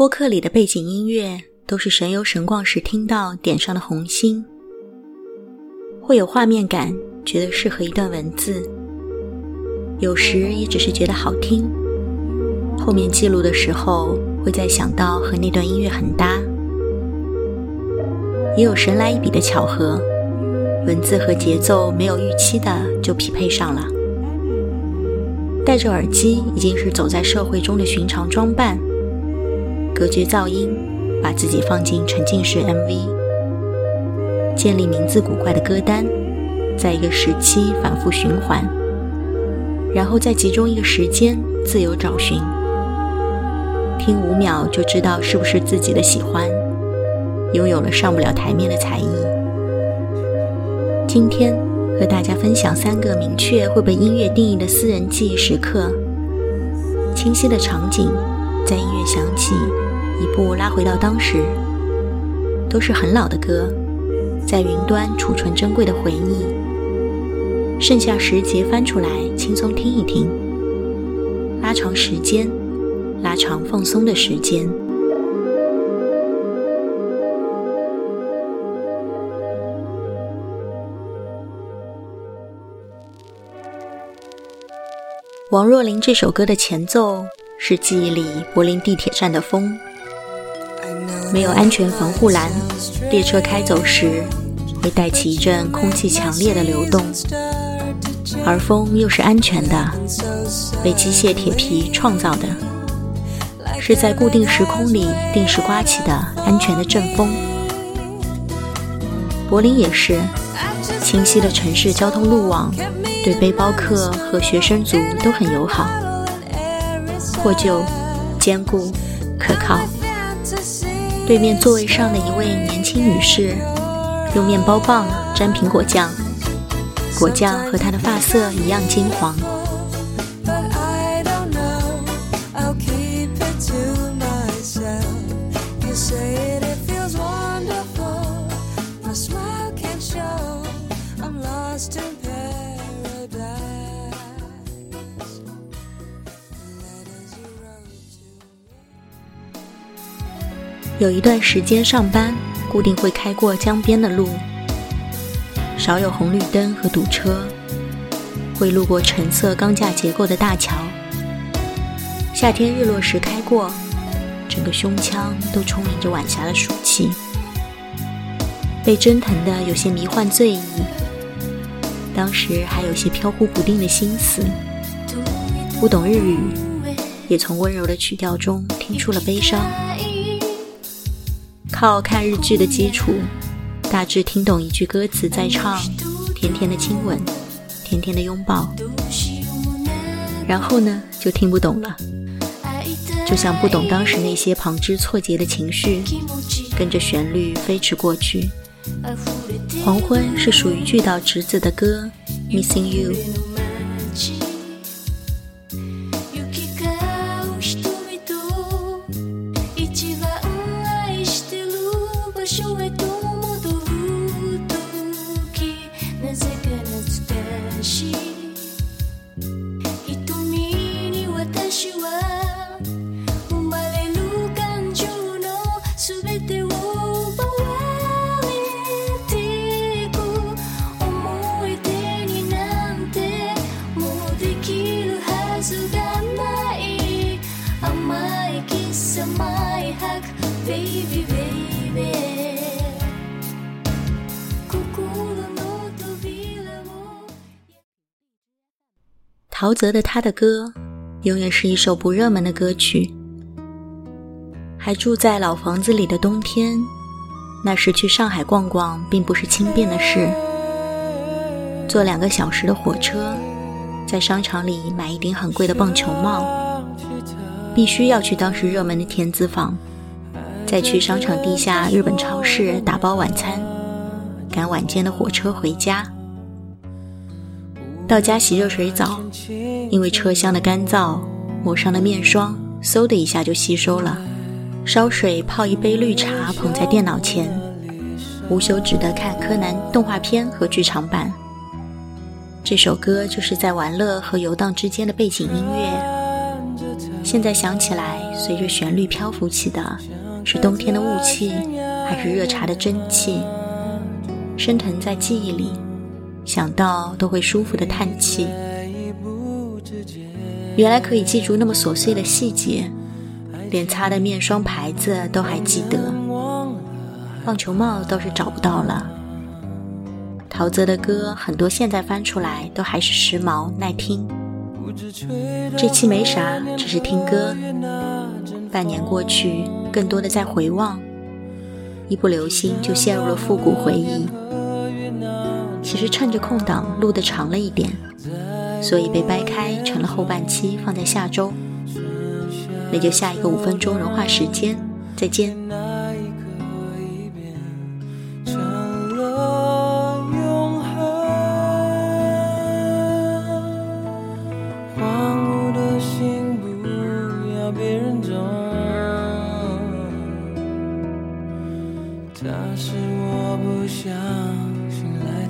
播客里的背景音乐都是神游神逛时听到点上的红心，会有画面感，觉得适合一段文字；有时也只是觉得好听。后面记录的时候，会再想到和那段音乐很搭，也有神来一笔的巧合，文字和节奏没有预期的就匹配上了。戴着耳机已经是走在社会中的寻常装扮，隔绝噪音，把自己放进沉浸式 MV，建立名字古怪的歌单，在一个时期反复循环，然后再集中一个时间自由找寻。听五秒就知道是不是自己的喜欢，拥有了上不了台面的才艺。今天和大家分享三个明确会被音乐定义的私人记忆时刻。清晰的场景，在音乐响起，一步拉回到当时，都是很老的歌，在云端储存珍贵的回忆。剩下时节翻出来，轻松听一听，拉长时间。拉长放松的时间。王若琳这首歌的前奏是记忆里柏林地铁站的风，没有安全防护栏，列车开走时会带起一阵空气强烈的流动，而风又是安全的，被机械铁皮创造的。是在固定时空里定时刮起的安全的阵风。柏林也是清晰的城市交通路网，对背包客和学生族都很友好，破旧、坚固、可靠。对面座位上的一位年轻女士，用面包棒沾苹果酱，果酱和她的发色一样金黄。有一段时间上班，固定会开过江边的路，少有红绿灯和堵车，会路过橙色钢架结构的大桥。夏天日落时开过，整个胸腔都充盈着晚霞的暑气，被蒸腾的有些迷幻醉意，当时还有些飘忽不定的心思。不懂日语，也从温柔的曲调中听出了悲伤。靠看日剧的基础，大致听懂一句歌词在唱“甜甜的亲吻，甜甜的拥抱”，然后呢就听不懂了，就像不懂当时那些旁枝错节的情绪，跟着旋律飞驰过去。黄昏是属于巨岛直子的歌，Missing You。陶喆的他的歌，永远是一首不热门的歌曲。还住在老房子里的冬天，那时去上海逛逛并不是轻便的事。坐两个小时的火车，在商场里买一顶很贵的棒球帽，必须要去当时热门的田子坊，再去商场地下日本超市打包晚餐，赶晚间的火车回家。到家洗热水澡，因为车厢的干燥，抹上的面霜嗖的一下就吸收了。烧水泡一杯绿茶，捧在电脑前，无休止的看柯南动画片和剧场版。这首歌就是在玩乐和游荡之间的背景音乐。现在想起来，随着旋律漂浮起的是冬天的雾气，还是热茶的蒸汽？升腾在记忆里，想到都会舒服的叹气。原来可以记住那么琐碎的细节，连擦的面霜牌子都还记得。棒球帽倒是找不到了。陶喆的歌很多，现在翻出来都还是时髦耐听。这期没啥，只是听歌。半年过去，更多的在回望，一不留心就陷入了复古回忆。其实趁着空档录的长了一点，所以被掰开成了后半期放在下周。那就下一个五分钟融化时间，再见。他是我不想醒来。